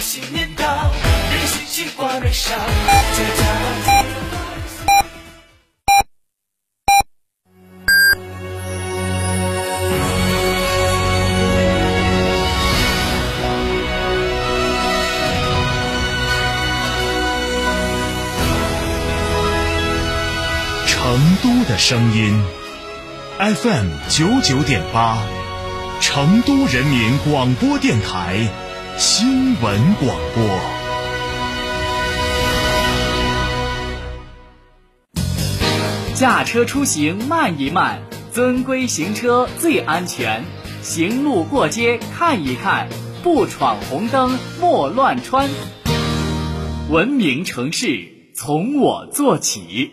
新年到，人心齐挂眉梢，再加成都的声音，FM 九九点八，成都人民广播电台。新闻广播。驾车出行慢一慢，遵规行车最安全。行路过街看一看，不闯红灯莫乱穿。文明城市从我做起。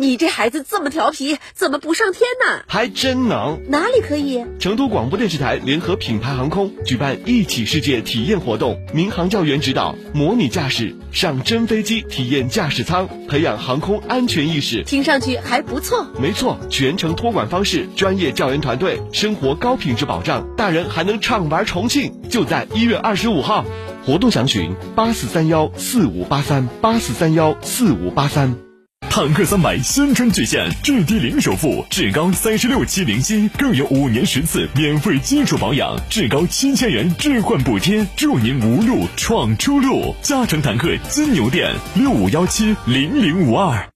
你这孩子这么调皮，怎么不上天呢？还真能。哪里可以？成都广播电视台联合品牌航空举办一起世界体验活动，民航教员指导，模拟驾驶，上真飞机体验驾驶舱，培养航空安全意识。听上去还不错。没错，全程托管方式，专业教员团队，生活高品质保障，大人还能畅玩重庆。就在一月二十五号，活动详询八四三幺四五八三八四三幺四五八三。坦克三百新春巨献，至低零首付，至高三十六期零息，更有五年十次免费基础保养，至高七千元置换补贴，祝您无路闯出路。嘉诚坦克金牛店六五幺七零零五二。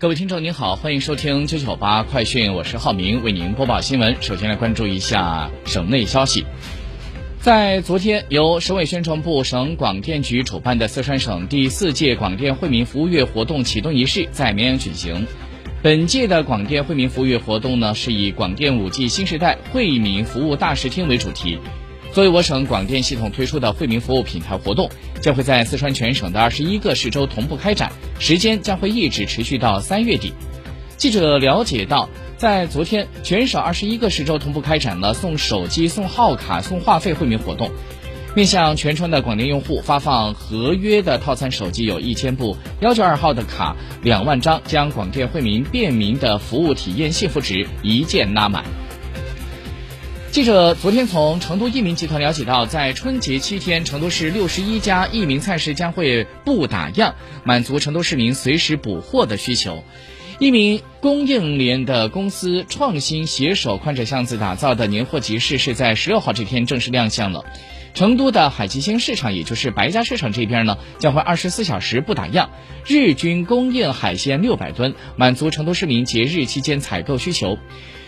各位听众您好，欢迎收听九九八快讯，我是浩明，为您播报新闻。首先来关注一下省内消息，在昨天由省委宣传部、省广电局主办的四川省第四届广电惠民服务月活动启动仪式在绵阳举行。本届的广电惠民服务月活动呢，是以“广电五 G 新时代惠民服务大视听”为主题。作为我省广电系统推出的惠民服务品牌活动，将会在四川全省的二十一个市州同步开展，时间将会一直持续到三月底。记者了解到，在昨天，全省二十一个市州同步开展了送手机、送号卡、送话费惠民活动。面向全川的广电用户发放合约的套餐手机有一千部，幺九二号的卡两万张，将广电惠民便民的服务体验幸福值一键拉满。记者昨天从成都益民集团了解到，在春节七天，成都市六十一家益民菜市将会不打烊，满足成都市民随时补货的需求。益民供应链的公司创新携手宽窄巷子打造的年货集市是在十六号这天正式亮相了。成都的海吉星市场，也就是白家市场这边呢，将会二十四小时不打烊，日均供应海鲜六百吨，满足成都市民节日期间采购需求。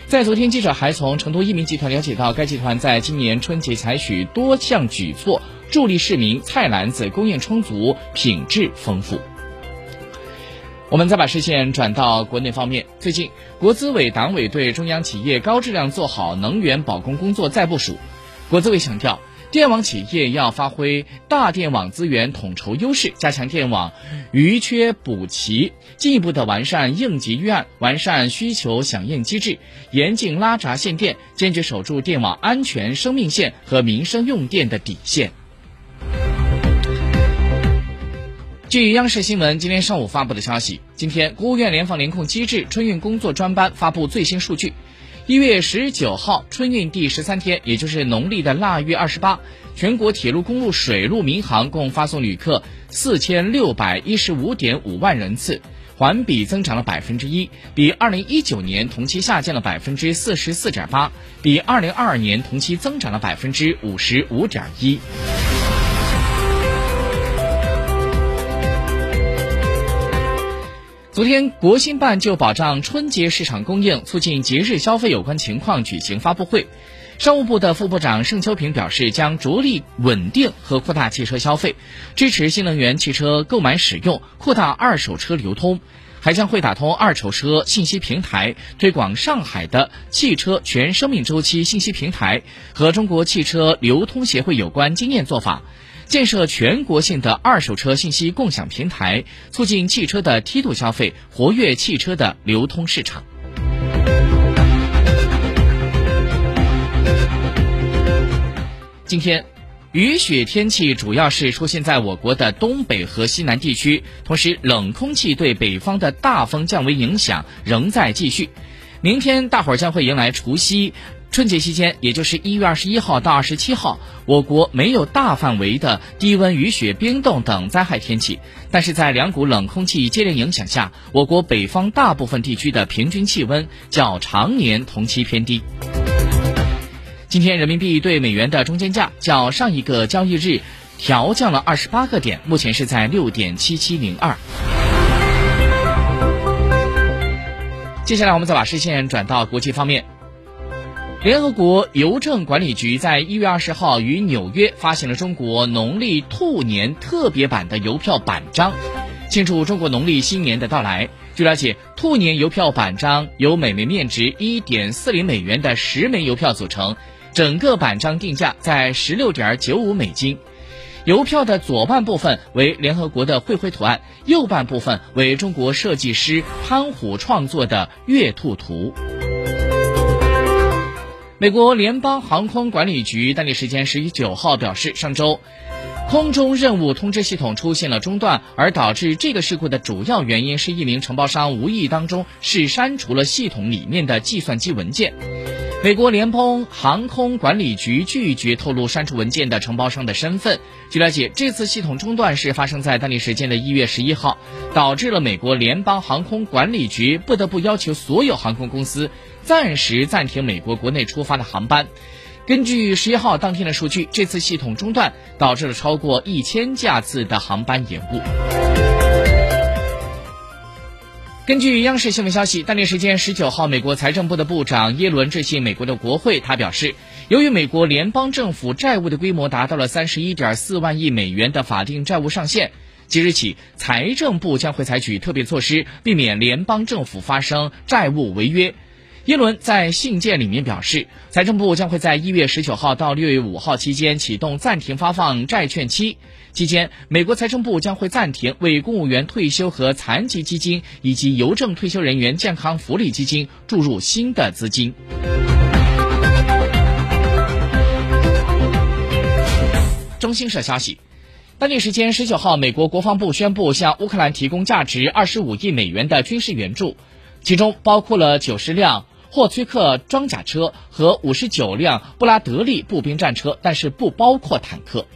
在昨天，记者还从成都益民集团了解到，该集团在今年春节采取多项举措，助力市民菜篮子供应充足、品质丰富。我们再把视线转到国内方面，最近，国资委党委对中央企业高质量做好能源保供工作再部署。国资委强调。电网企业要发挥大电网资源统筹优势，加强电网余缺补齐，进一步的完善应急预案，完善需求响应机制，严禁拉闸限电，坚决守住电网安全生命线和民生用电的底线。据央视新闻今天上午发布的消息，今天国务院联防联控机制春运工作专班发布最新数据。一月十九号，春运第十三天，也就是农历的腊月二十八，全国铁路、公路、水路、民航共发送旅客四千六百一十五点五万人次，环比增长了百分之一，比二零一九年同期下降了百分之四十四点八，比二零二二年同期增长了百分之五十五点一。昨天，国新办就保障春节市场供应、促进节日消费有关情况举行发布会。商务部的副部长盛秋平表示，将着力稳定和扩大汽车消费，支持新能源汽车购买使用，扩大二手车流通，还将会打通二手车信息平台，推广上海的汽车全生命周期信息平台和中国汽车流通协会有关经验做法。建设全国性的二手车信息共享平台，促进汽车的梯度消费，活跃汽车的流通市场。今天，雨雪天气主要是出现在我国的东北和西南地区，同时冷空气对北方的大风降温影响仍在继续。明天，大伙儿将会迎来除夕。春节期间，也就是一月二十一号到二十七号，我国没有大范围的低温、雨雪、冰冻等灾害天气。但是在两股冷空气接连影响下，我国北方大部分地区的平均气温较常年同期偏低。今天人民币对美元的中间价较上一个交易日调降了二十八个点，目前是在六点七七零二。接下来，我们再把视线转到国际方面。联合国邮政管理局在一月二十号于纽约发行了中国农历兔年特别版的邮票版章，庆祝中国农历新年的到来。据了解，兔年邮票版章由每枚面值一点四零美元的十枚邮票组成，整个版章定价在十六点九五美金。邮票的左半部分为联合国的会徽图案，右半部分为中国设计师潘虎创作的月兔图。美国联邦航空管理局当地时间十一九号表示，上周空中任务通知系统出现了中断，而导致这个事故的主要原因是一名承包商无意当中是删除了系统里面的计算机文件。美国联邦航空管理局拒绝透露删除文件的承包商的身份。据了解，这次系统中断是发生在当地时间的一月十一号，导致了美国联邦航空管理局不得不要求所有航空公司暂时暂停美国国内出发的航班。根据十一号当天的数据，这次系统中断导致了超过一千架次的航班延误。根据央视新闻消息，当地时间十九号，美国财政部的部长耶伦致信美国的国会，他表示，由于美国联邦政府债务的规模达到了三十一点四万亿美元的法定债务上限，即日起，财政部将会采取特别措施，避免联邦政府发生债务违约。耶伦在信件里面表示，财政部将会在一月十九号到六月五号期间启动暂停发放债券期。期间，美国财政部将会暂停为公务员退休和残疾基金以及邮政退休人员健康福利基金注入新的资金。中新社消息，当地时间十九号，美国国防部宣布向乌克兰提供价值二十五亿美元的军事援助，其中包括了九十辆霍崔克装甲车和五十九辆布拉德利步兵战车，但是不包括坦克。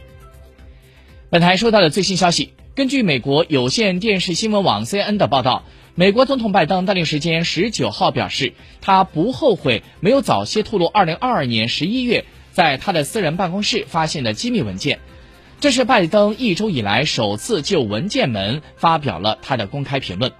本台收到的最新消息，根据美国有线电视新闻网 CNN 的报道，美国总统拜登当地时间十九号表示，他不后悔没有早些透露二零二二年十一月在他的私人办公室发现的机密文件。这是拜登一周以来首次就文件门发表了他的公开评论。